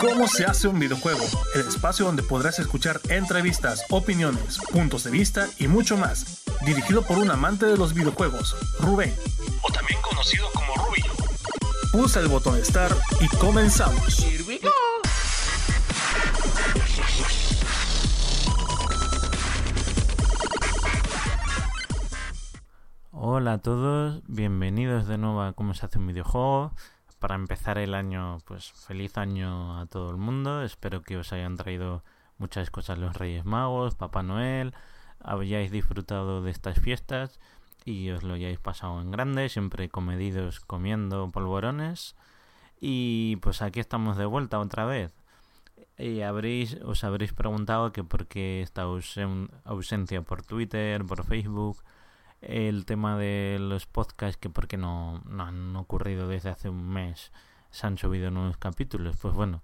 ¿Cómo se hace un videojuego? El espacio donde podrás escuchar entrevistas, opiniones, puntos de vista y mucho más. Dirigido por un amante de los videojuegos, Rubén. O también conocido como Ruby. Pulsa el botón Start y comenzamos. Hola a todos, bienvenidos de nuevo a Cómo se hace un videojuego para empezar el año, pues feliz año a todo el mundo. Espero que os hayan traído muchas cosas los Reyes Magos, Papá Noel, hayáis disfrutado de estas fiestas y os lo hayáis pasado en grande, siempre comedidos comiendo polvorones. Y pues aquí estamos de vuelta otra vez. Y habréis, os habréis preguntado que por qué esta ausencia por Twitter, por Facebook, el tema de los podcasts que porque no, no han ocurrido desde hace un mes se han subido nuevos capítulos. Pues bueno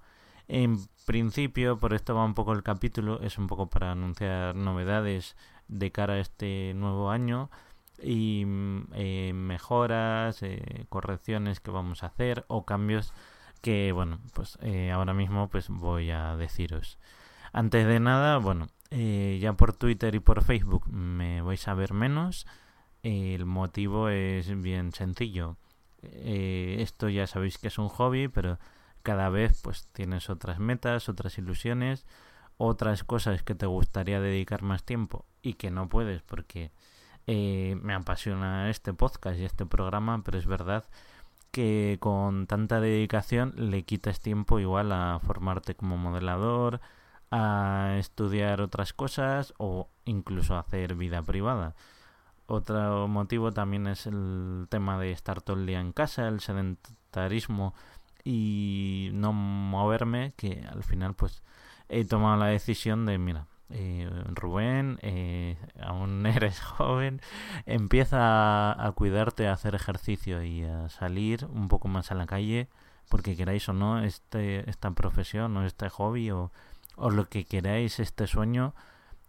en principio por esto va un poco el capítulo es un poco para anunciar novedades de cara a este nuevo año y eh, mejoras eh, correcciones que vamos a hacer o cambios que bueno pues eh, ahora mismo pues voy a deciros. Antes de nada bueno ya por Twitter y por Facebook me vais a ver menos el motivo es bien sencillo. Eh, esto ya sabéis que es un hobby, pero cada vez pues tienes otras metas, otras ilusiones, otras cosas que te gustaría dedicar más tiempo y que no puedes porque eh, me apasiona este podcast y este programa, pero es verdad que con tanta dedicación le quitas tiempo igual a formarte como modelador, a estudiar otras cosas o incluso a hacer vida privada. Otro motivo también es el tema de estar todo el día en casa, el sedentarismo y no moverme, que al final pues he tomado la decisión de, mira, eh, Rubén, eh, aún eres joven, empieza a, cuidarte, a hacer ejercicio y a salir un poco más a la calle, porque queráis o no, este, esta profesión o este hobby o, o lo que queráis, este sueño,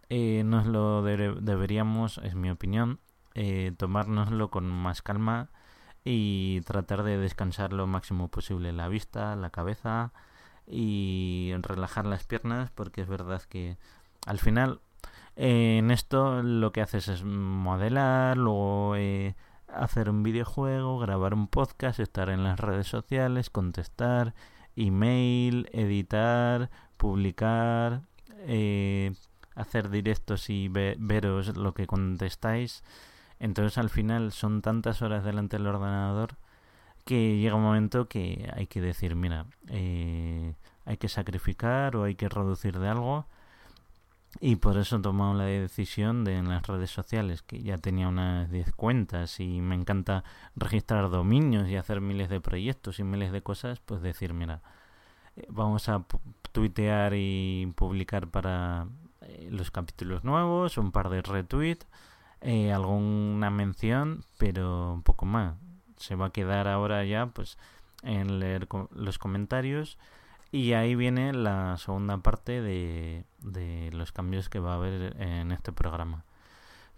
eh, nos lo deberíamos, es mi opinión, eh, tomárnoslo con más calma y tratar de descansar lo máximo posible la vista, la cabeza y relajar las piernas porque es verdad que al final eh, en esto lo que haces es modelar, luego eh, hacer un videojuego, grabar un podcast, estar en las redes sociales, contestar, email, editar, publicar, hacer directos y veros lo que contestáis. Entonces al final son tantas horas delante del ordenador que llega un momento que hay que decir, mira, eh, hay que sacrificar o hay que reducir de algo. Y por eso tomado la decisión de en las redes sociales, que ya tenía unas 10 cuentas y me encanta registrar dominios y hacer miles de proyectos y miles de cosas, pues decir, mira, eh, vamos a tuitear y publicar para eh, los capítulos nuevos, un par de retweets eh, alguna mención, pero un poco más. Se va a quedar ahora ya pues en leer los comentarios y ahí viene la segunda parte de, de los cambios que va a haber en este programa.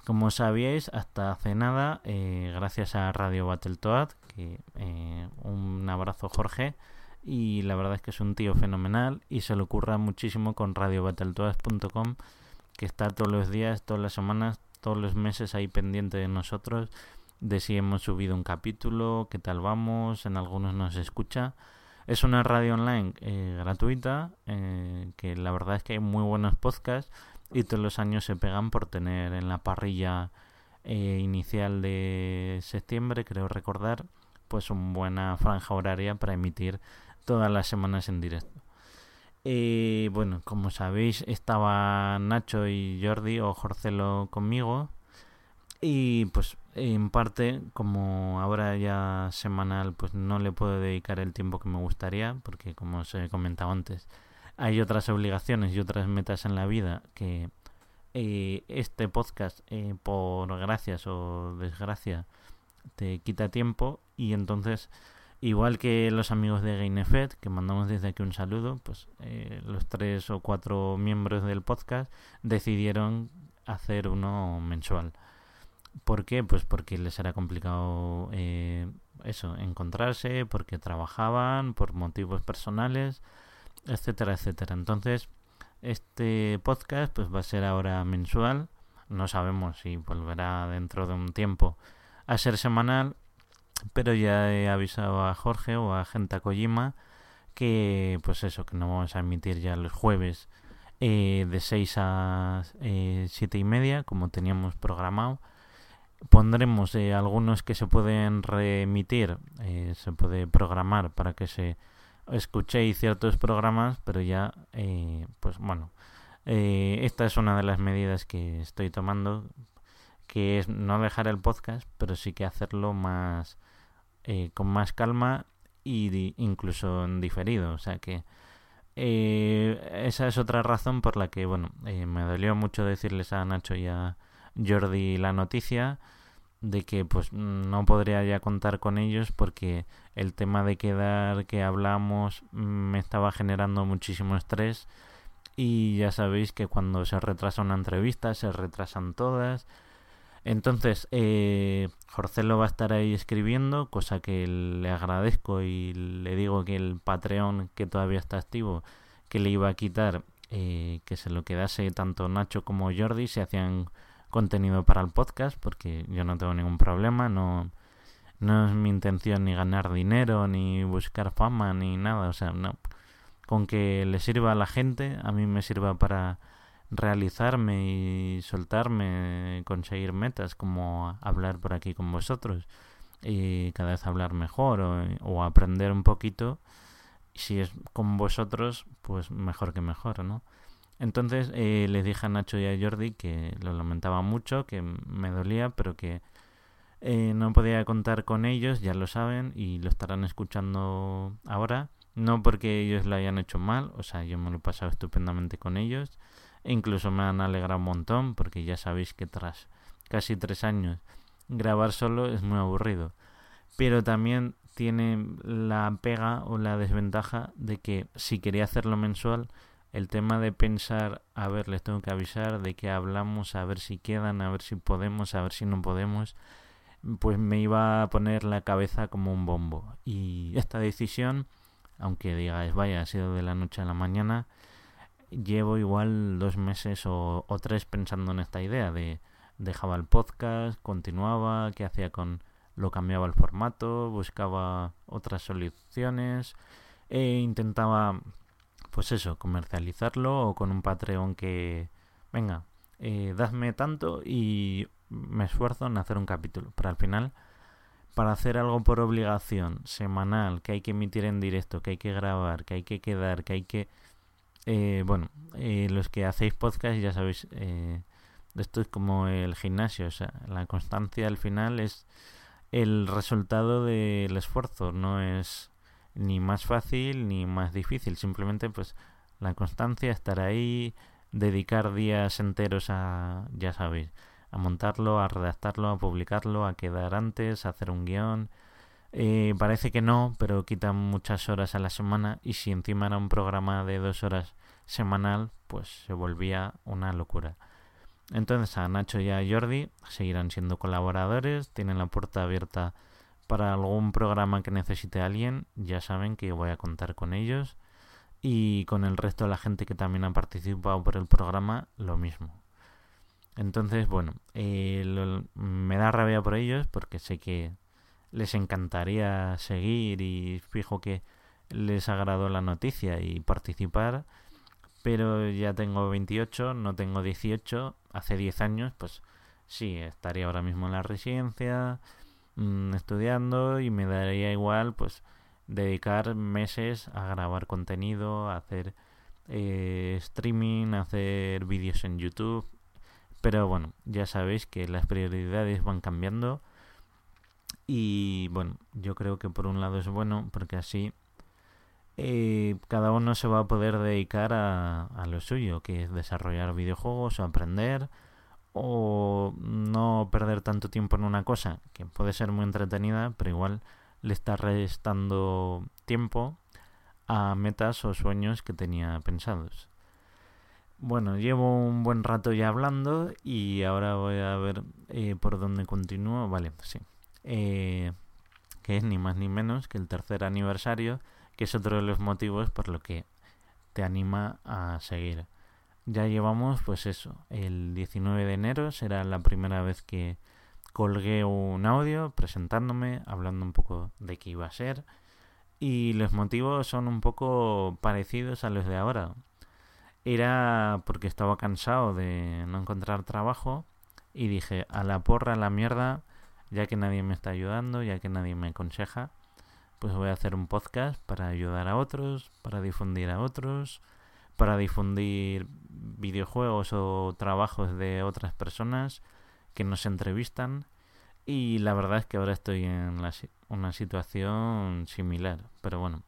Como sabíais, hasta hace nada, eh, gracias a Radio Battletoad, que eh, un abrazo Jorge, y la verdad es que es un tío fenomenal y se le ocurra muchísimo con radiobattletoad.com, que está todos los días, todas las semanas, todos los meses ahí pendiente de nosotros, de si hemos subido un capítulo, qué tal vamos, en algunos nos escucha. Es una radio online eh, gratuita, eh, que la verdad es que hay muy buenos podcasts y todos los años se pegan por tener en la parrilla eh, inicial de septiembre, creo recordar, pues una buena franja horaria para emitir todas las semanas en directo. Y bueno, como sabéis, estaba Nacho y Jordi o Jorcelo conmigo. Y pues en parte, como ahora ya semanal, pues no le puedo dedicar el tiempo que me gustaría, porque como os he comentado antes, hay otras obligaciones y otras metas en la vida que eh, este podcast, eh, por gracias o desgracia, te quita tiempo y entonces, igual que los amigos de Gainefed, que mandamos desde aquí un saludo, pues eh, los tres o cuatro miembros del podcast decidieron hacer uno mensual. ¿Por qué? Pues porque les era complicado eh, eso, encontrarse, porque trabajaban, por motivos personales, etcétera, etcétera. Entonces, este podcast pues va a ser ahora mensual. No sabemos si volverá dentro de un tiempo a ser semanal, pero ya he avisado a Jorge o a Genta Kojima que pues eso, que no vamos a emitir ya los jueves eh, de 6 a eh, 7 y media, como teníamos programado. Pondremos eh, algunos que se pueden remitir, eh, se puede programar para que se escuchéis ciertos programas, pero ya, eh, pues bueno, esta es una de las medidas que estoy tomando, que es no dejar el podcast, pero sí que hacerlo más con más calma y incluso en diferido, o sea que esa es otra razón por la que, bueno, me dolió mucho decirles a Nacho y a Jordi la noticia de que pues no podría ya contar con ellos porque el tema de quedar que hablamos me estaba generando muchísimo estrés. Y ya sabéis que cuando se retrasa una entrevista se retrasan todas entonces eh, Jorcelo va a estar ahí escribiendo cosa que le agradezco y le digo que el Patreon que todavía está activo que le iba a quitar eh, que se lo quedase tanto Nacho como Jordi se hacían contenido para el podcast porque yo no tengo ningún problema, no, no es mi intención ni ganar dinero, ni buscar fama, ni nada, o sea, no. Con que le sirva a la gente, a mí me sirva para realizarme y soltarme, conseguir metas como hablar por aquí con vosotros y cada vez hablar mejor o, aprender un poquito. Si es con vosotros, pues mejor que mejor, ¿no? Entonces eh, les dije a Nacho y a Jordi que lo lamentaba mucho, que me dolía, pero que eh, no podía contar con ellos, ya lo saben, y lo estarán escuchando ahora. No porque ellos lo hayan hecho mal, o sea, yo me lo he pasado estupendamente con ellos. Incluso me han alegrado un montón, porque ya sabéis que tras casi tres años grabar solo es muy aburrido. Pero también tiene la pega o la desventaja de que si quería hacerlo mensual, el tema de pensar, a ver, les tengo que avisar de que hablamos, a ver si quedan, a ver si podemos, a ver si no podemos, pues me iba a poner la cabeza como un bombo. Y esta decisión, aunque digáis, vaya, ha sido de la noche a la mañana, llevo igual dos meses o, tres pensando en esta idea de dejaba el podcast, continuaba, qué hacía con lo cambiaba el formato, buscaba otras soluciones e intentaba pues eso, comercializarlo o con un Patreon que, venga, eh, dadme tanto y me esfuerzo en hacer un capítulo. Pero al final, para hacer algo por obligación, semanal, que hay que emitir en directo, que hay que grabar, que hay que quedar, que hay que... Eh, bueno, eh, los que hacéis podcast ya sabéis, eh, esto es como el gimnasio, o sea, la constancia al final es el resultado del esfuerzo, no es ni más fácil ni más difícil, simplemente pues la constancia, estar ahí, dedicar días enteros a, ya sabéis, a montarlo, a redactarlo, a publicarlo, a quedar antes, a hacer un guion. Eh, parece que no, pero quitan muchas horas a la semana y si encima era un programa de dos horas semanal, pues se volvía una locura. Entonces a Nacho y a Jordi seguirán siendo colaboradores, tienen la puerta abierta para algún programa que necesite alguien, ya saben que voy a contar con ellos y con el resto de la gente que también ha participado por el programa, lo mismo. Entonces, bueno, eh, me da rabia por ellos porque sé que les encantaría seguir y fijo que les agradó la noticia y participar, pero ya tengo 28, no tengo 18, hace 10 años, pues sí, estaría ahora mismo en la residencia, Mm, estudiando y me daría igual pues dedicar meses a grabar contenido, a hacer eh, streaming, a hacer vídeos en YouTube, Pero bueno, ya sabéis que las prioridades van cambiando. Y bueno, yo creo que por un lado es bueno porque así eh, cada uno se va a poder dedicar a, lo suyo, que es desarrollar videojuegos o aprender o no perder tanto tiempo en una cosa que puede ser muy entretenida, pero igual le está restando tiempo a metas o sueños que tenía pensados. Bueno, llevo un buen rato ya hablando y ahora voy a ver eh, por dónde continúo. Vale, sí. Eh, que es ni más ni menos que el tercer aniversario, que es otro de los motivos por lo que te anima a seguir. Ya llevamos, pues eso, el 19 de enero será la primera vez que colgué un audio presentándome, hablando un poco de qué iba a ser. Y los motivos son un poco parecidos a los de ahora era porque estaba cansado de no encontrar trabajo y dije, a la porra, a la mierda, ya que nadie me está ayudando, ya que nadie me aconseja, pues voy a hacer un podcast para ayudar a otros, para difundir a otros, para difundir videojuegos o trabajos de otras personas que nos entrevistan. Y la verdad es que ahora estoy en una situación similar, pero bueno,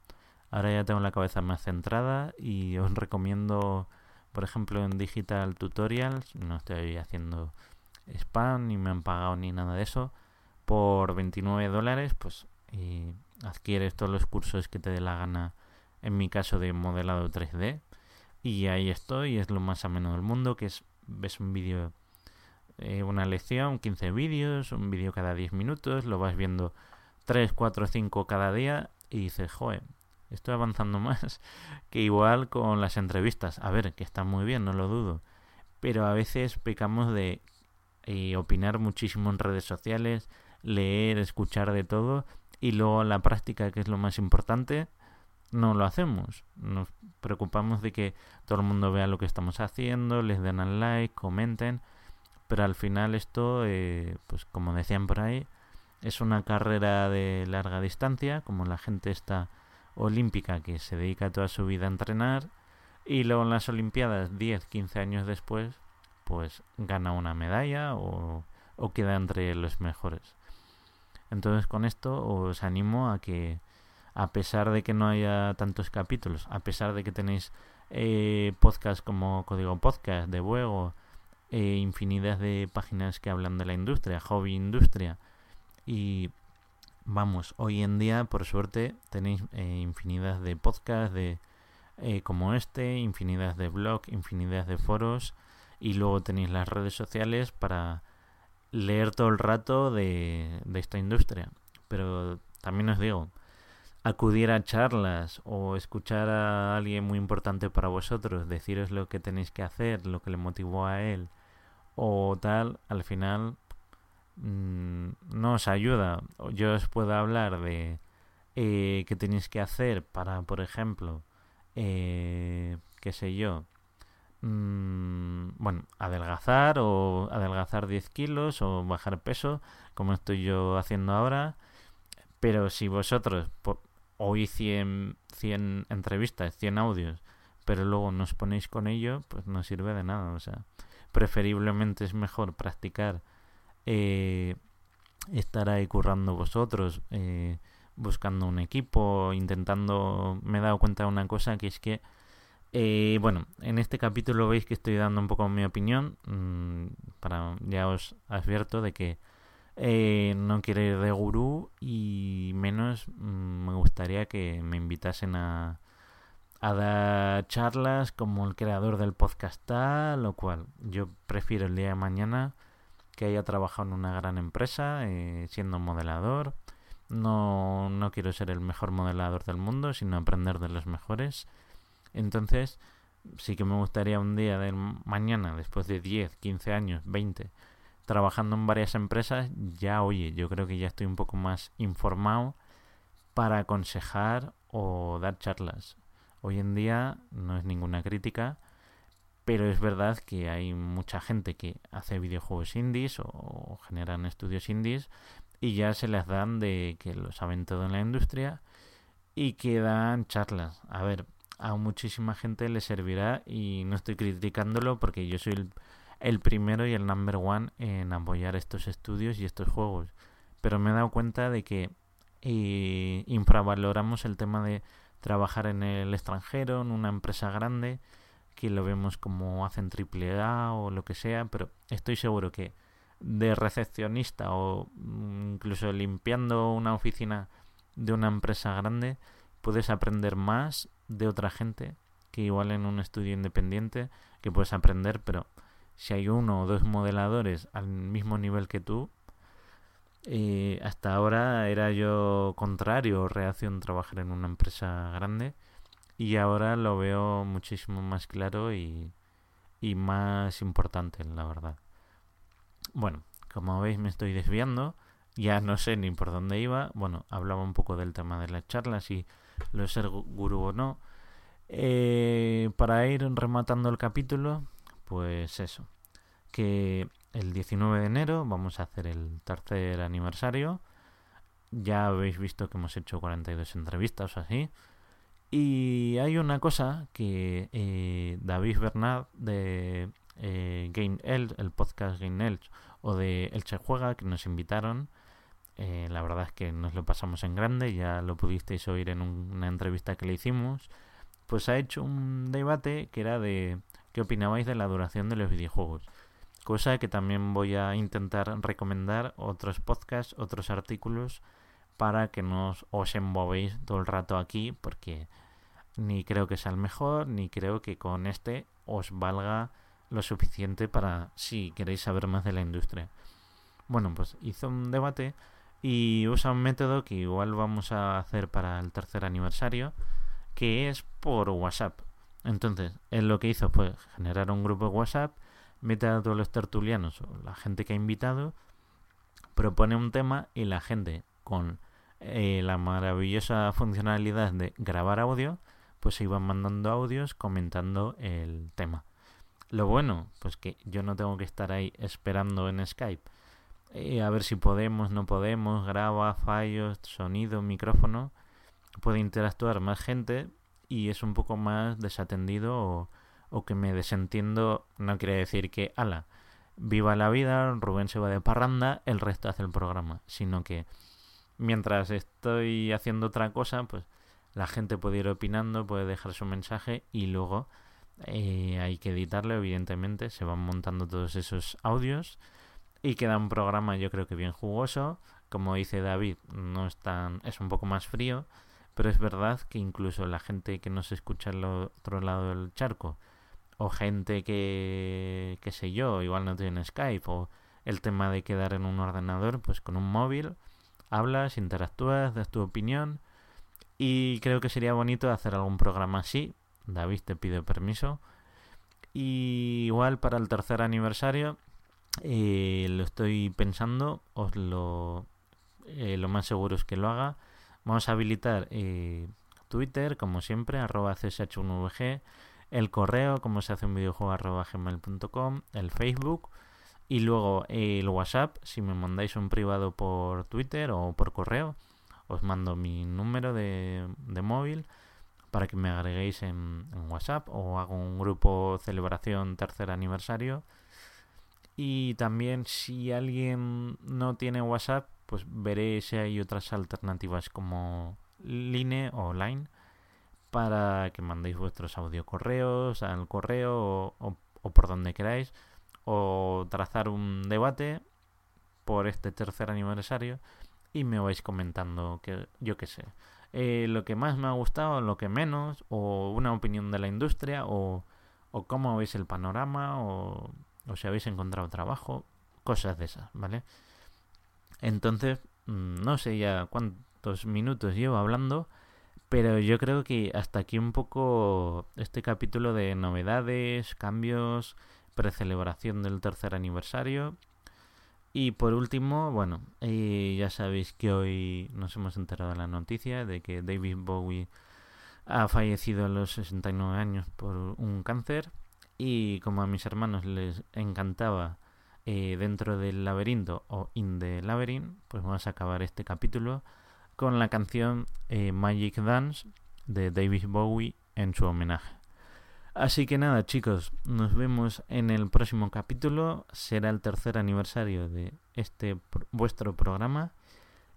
Ahora ya tengo la cabeza más centrada y os recomiendo, por ejemplo, en Digital Tutorials, no estoy haciendo spam ni me han pagado ni nada de eso, por 29 dólares, pues y adquieres todos los cursos que te dé la gana, en mi caso de modelado 3D. Y ahí estoy, es lo más ameno del mundo, que es, ves un vídeo, eh, una lección, 15 vídeos, un vídeo cada 10 minutos, lo vas viendo 3, 4, 5 cada día y dices, joder, estoy avanzando más que igual con las entrevistas. A ver, que está muy bien, no lo dudo. Pero a veces pecamos de eh, opinar muchísimo en redes sociales, leer, escuchar de todo y luego la práctica, que es lo más importante, no lo hacemos. Nos preocupamos de que todo el mundo vea lo que estamos haciendo, les den al like, comenten, pero al final esto, eh, pues como decían por ahí, es una carrera de larga distancia, como la gente está olímpica que se dedica toda su vida a entrenar y luego en las Olimpiadas 10, 15 años después pues gana una medalla o, o queda entre los mejores. Entonces con esto os animo a que a pesar de que no haya tantos capítulos, a pesar de que tenéis eh, podcasts como Código Podcast, de Buego, eh, infinidad de páginas que hablan de la industria, hobby industria y vamos, hoy en día, por suerte, tenéis eh, infinidad de podcasts de, eh, como este, infinidad de blogs, infinidad de foros y luego tenéis las redes sociales para leer todo el rato de, esta industria. Pero también os digo, acudir a charlas o escuchar a alguien muy importante para vosotros, deciros lo que tenéis que hacer, lo que le motivó a él o tal, al final Mm, no os ayuda. Yo os puedo hablar de eh, qué tenéis que hacer para, por ejemplo, eh, qué sé yo, mm, bueno, adelgazar o adelgazar 10 kilos o bajar peso, como estoy yo haciendo ahora. Pero si vosotros oís 100, 100 entrevistas, 100 audios, pero luego no os ponéis con ello, pues no sirve de nada. O sea, preferiblemente es mejor practicar eh, estar ahí currando vosotros, eh, buscando un equipo, intentando... Me he dado cuenta de una cosa que es que, eh, bueno, en este capítulo veis que estoy dando un poco mi opinión, mm, para ya os advierto de que eh, no quiero ir de gurú y menos mm, me gustaría que me invitasen a, dar charlas como el creador del podcast tal, lo cual yo prefiero el día de mañana que haya trabajado en una gran empresa eh, siendo modelador. No, no quiero ser el mejor modelador del mundo, sino aprender de los mejores. Entonces, sí que me gustaría un día de mañana, después de 10, 15 años, 20, trabajando en varias empresas, ya oye, yo creo que ya estoy un poco más informado para aconsejar o dar charlas. Hoy en día no es ninguna crítica, pero es verdad que hay mucha gente que hace videojuegos indies o generan estudios indies y ya se les dan de que lo saben todo en la industria y que dan charlas. A ver, a muchísima gente le servirá y no estoy criticándolo porque yo soy el primero y el number one en apoyar estos estudios y estos juegos. Pero me he dado cuenta de que eh, infravaloramos el tema de trabajar en el extranjero, en una empresa grande, que lo vemos como hacen triple A o lo que sea, pero estoy seguro que de recepcionista o mm, incluso limpiando una oficina de una empresa grande, puedes aprender más de otra gente que igual en un estudio independiente que puedes aprender, pero si hay uno o dos modeladores al mismo nivel que tú, eh, hasta ahora era yo contrario reacción trabajar en una empresa grande y ahora lo veo muchísimo más claro y, y más importante, la verdad. Bueno, como veis me estoy desviando, ya no sé ni por dónde iba. Bueno, hablaba un poco del tema de las charlas y lo de ser gurú o no. Eh, para ir rematando el capítulo, pues eso, que el 19 de enero vamos a hacer el tercer aniversario. Ya habéis visto que hemos hecho 42 entrevistas o así. Y hay una cosa que eh, David Bernard de eh, Game Elch, el podcast Game Elch, o de Elche Juega, que nos invitaron. Eh, la verdad es que nos lo pasamos en grande, ya lo pudisteis oír en una entrevista que le hicimos. Pues ha hecho un debate que era de qué opinabais de la duración de los videojuegos. Cosa que también voy a intentar recomendar otros podcasts, otros artículos, para que no os embovéis todo el rato aquí, porque ni creo que sea el mejor, ni creo que con este os valga lo suficiente para si queréis saber más de la industria. Bueno, pues hizo un debate y usa un método que igual vamos a hacer para el tercer aniversario, que es por WhatsApp. Entonces, él lo que hizo fue generar un grupo de WhatsApp, mete a todos los tertulianos o la gente que ha invitado, propone un tema y la gente con eh, la maravillosa funcionalidad de grabar audio, pues se iban mandando audios comentando el tema. Lo bueno, pues que yo no tengo que estar ahí esperando en Skype. Eh, a ver si podemos, no podemos, graba, fallos, sonido, micrófono. Puede interactuar más gente y es un poco más desatendido o, o que me desentiendo. No quiere decir que, ala, viva la vida, Rubén se va de parranda, el resto hace el programa. Sino que mientras estoy haciendo otra cosa, pues la gente puede ir opinando, puede dejar su mensaje y luego eh, hay que editarlo, evidentemente. Se van montando todos esos audios y queda un programa, yo creo que bien jugoso. Como dice David, no es tan, es un poco más frío, pero es verdad que incluso la gente que no se escucha al otro lado del charco, o gente que, qué sé yo, igual no tiene Skype, o el tema de quedar en un ordenador, pues con un móvil, hablas, interactúas, das tu opinión. Y creo que sería bonito hacer algún programa así, David te pide permiso. Y igual para el tercer aniversario eh, lo estoy pensando, os lo, eh, lo más seguro es que lo haga. Vamos a habilitar eh, Twitter, como siempre, arroba csh1vg, el correo, como se hace un videojuego, arroba gmail.com, el Facebook y luego el WhatsApp, si me mandáis un privado por Twitter o por correo, os mando mi número de, de móvil para que me agreguéis en, WhatsApp o hago un grupo celebración tercer aniversario. Y también si alguien no tiene WhatsApp, pues veré si hay otras alternativas como Line o Line para que mandéis vuestros audio correos al correo o, por donde queráis o trazar un debate por este tercer aniversario y me vais comentando que yo qué sé eh, lo que más me ha gustado, lo que menos, o una opinión de la industria, o, o cómo veis el panorama, o, o si habéis encontrado trabajo, cosas de esas, ¿vale? Entonces, mm, no sé ya cuántos minutos llevo hablando, pero yo creo que hasta aquí un poco este capítulo de novedades, cambios, precelebración del tercer aniversario y por último, bueno, eh, ya sabéis que hoy nos hemos enterado de la noticia de que David Bowie ha fallecido a los 69 años por un cáncer y como a mis hermanos les encantaba eh, dentro del laberinto o in the labyrinth, pues vamos a acabar este capítulo con la canción eh, Magic Dance de David Bowie en su homenaje. Así que nada, chicos, nos vemos en el próximo capítulo. Será el tercer aniversario de este vuestro programa.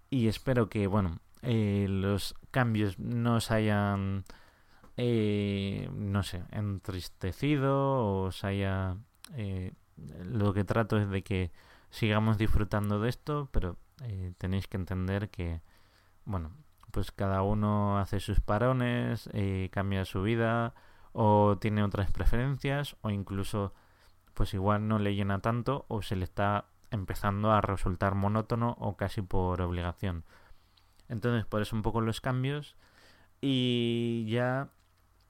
Y espero que, bueno, eh, los cambios no os hayan, eh, no sé, entristecido o os haya... Eh, lo que trato es de que sigamos disfrutando de esto, pero tenéis que entender que, bueno, pues cada uno hace sus parones, cambia su vida o tiene otras preferencias o incluso pues igual no le llena tanto o se le está empezando a resultar monótono o casi por obligación. Entonces, por eso un poco los cambios. Y ya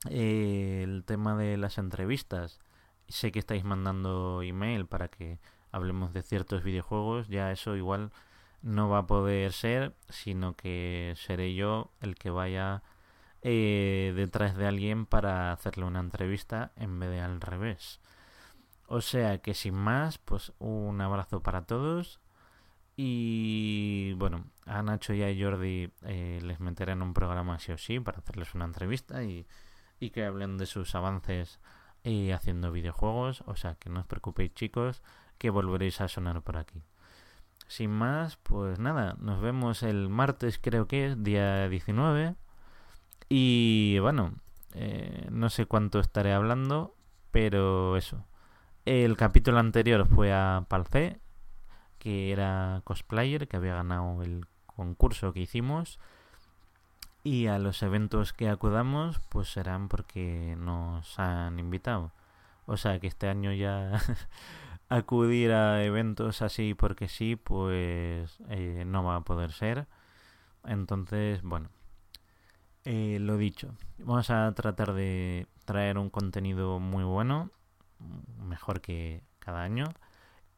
eh, el tema de las entrevistas. Sé que estáis mandando email para que hablemos de ciertos videojuegos. Ya eso igual no va a poder ser, sino que seré yo el que vaya eh, detrás de alguien para hacerle una entrevista en vez de al revés. O sea que sin más, pues un abrazo para todos y bueno, a Nacho y a Jordi eh, les meteré en un programa sí o sí para hacerles una entrevista y, que hablen de sus avances y haciendo videojuegos. O sea que no os preocupéis chicos, que volveréis a sonar por aquí. Sin más, pues nada, nos vemos el martes creo que es, día 19. Y bueno, eh, no sé cuánto estaré hablando, pero eso. El capítulo anterior fue a Palcé que era cosplayer, que había ganado el concurso que hicimos. Y a los eventos que acudamos, pues serán porque nos han invitado. O sea que este año ya acudir a eventos así porque sí, pues eh, no va a poder ser. Entonces, bueno, eh, lo dicho, vamos a tratar de traer un contenido muy bueno, mejor que cada año.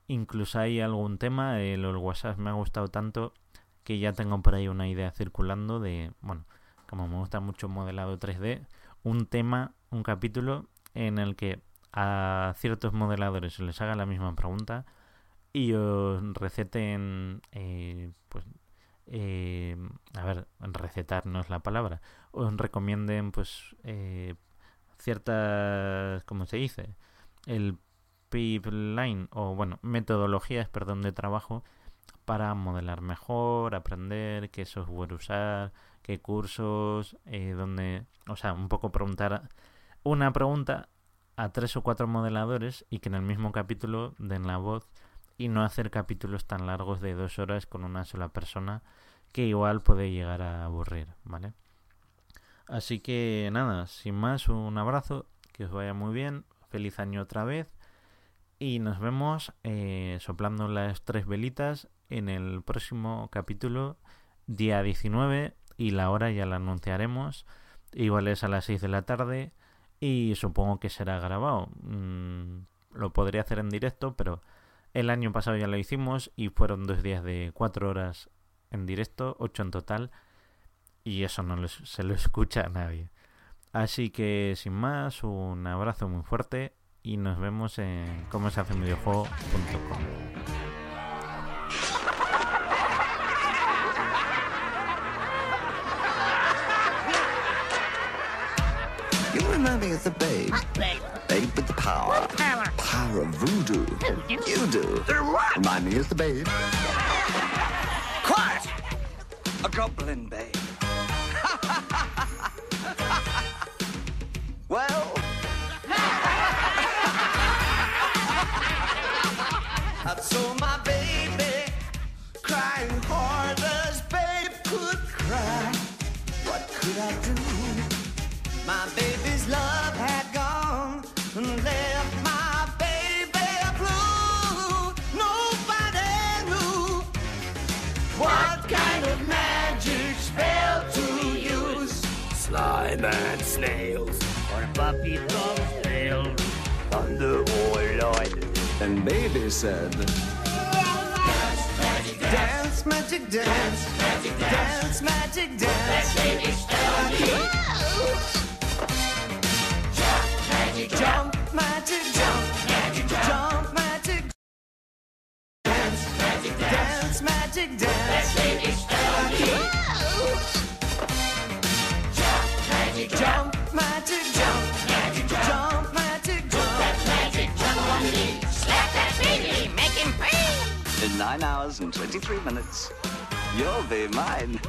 Incluso hay algún tema, el, el WhatsApp me ha gustado tanto que ya tengo por ahí una idea circulando de, bueno, como me gusta mucho modelado 3D, un tema, un capítulo en el que a ciertos modeladores se les haga la misma pregunta y os receten, eh, pues, eh, a ver, recetar no es la palabra, os recomienden, pues, eh, ciertas, ¿cómo se dice? El pipeline o bueno, metodologías, perdón, de trabajo para modelar mejor, aprender qué software usar, qué cursos, eh, donde, o sea, un poco preguntar una pregunta a tres o cuatro modeladores y que en el mismo capítulo den la voz y no hacer capítulos tan largos de dos horas con una sola persona que igual puede llegar a aburrir, ¿vale? Así que nada, sin más, un abrazo, que os vaya muy bien, feliz año otra vez y nos vemos eh, soplando las tres velitas en el próximo capítulo, día 19, y la hora ya la anunciaremos. Igual es a las 6 de la tarde y supongo que será grabado. Mm, lo podría hacer en directo, pero el año pasado ya lo hicimos y fueron dos días de cuatro horas en directo, ocho en total, y eso no se lo escucha a nadie. Así que sin más, un abrazo muy fuerte y nos vemos en cómo remind me of the babe. What babe? Babe with the power. What power? Power of voodoo. Voodoo? You do. what? Remind me of the babe. Quiet! A goblin babe. well... I saw my baby crying hard as babe could cry. What could I do? My baby's love had gone and left my baby blue. Nobody knew what kind of magic spell to use. Slime and snails, or puppy dog's tail, thunder or light. And baby said, Dance, magic dance, dance, magic dance, magic dance, dance, magic dance. Let baby stone Jump, magic magic jump, magic jump, magic jump, magic dance, magic dance, magic dance. Let's make it sturdy. Jump, magic jump, magic jump, magic jump, magic jump. Magic jump on me. Slap that baby, make him pay. In nine hours and twenty-three minutes, you'll be mine.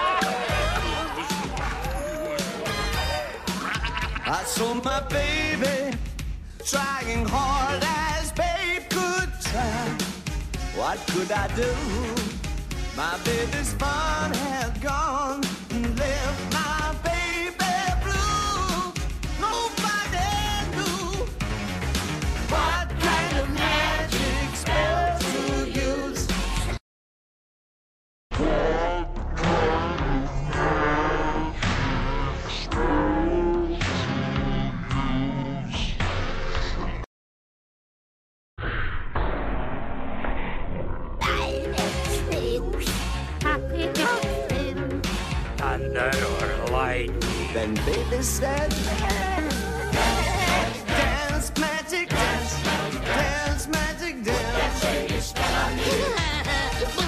I saw my baby trying hard as babe could try. What could I do? My baby's fun had gone Thunder or lightning. Then baby said, Dance, magic dance, dance, magic dance.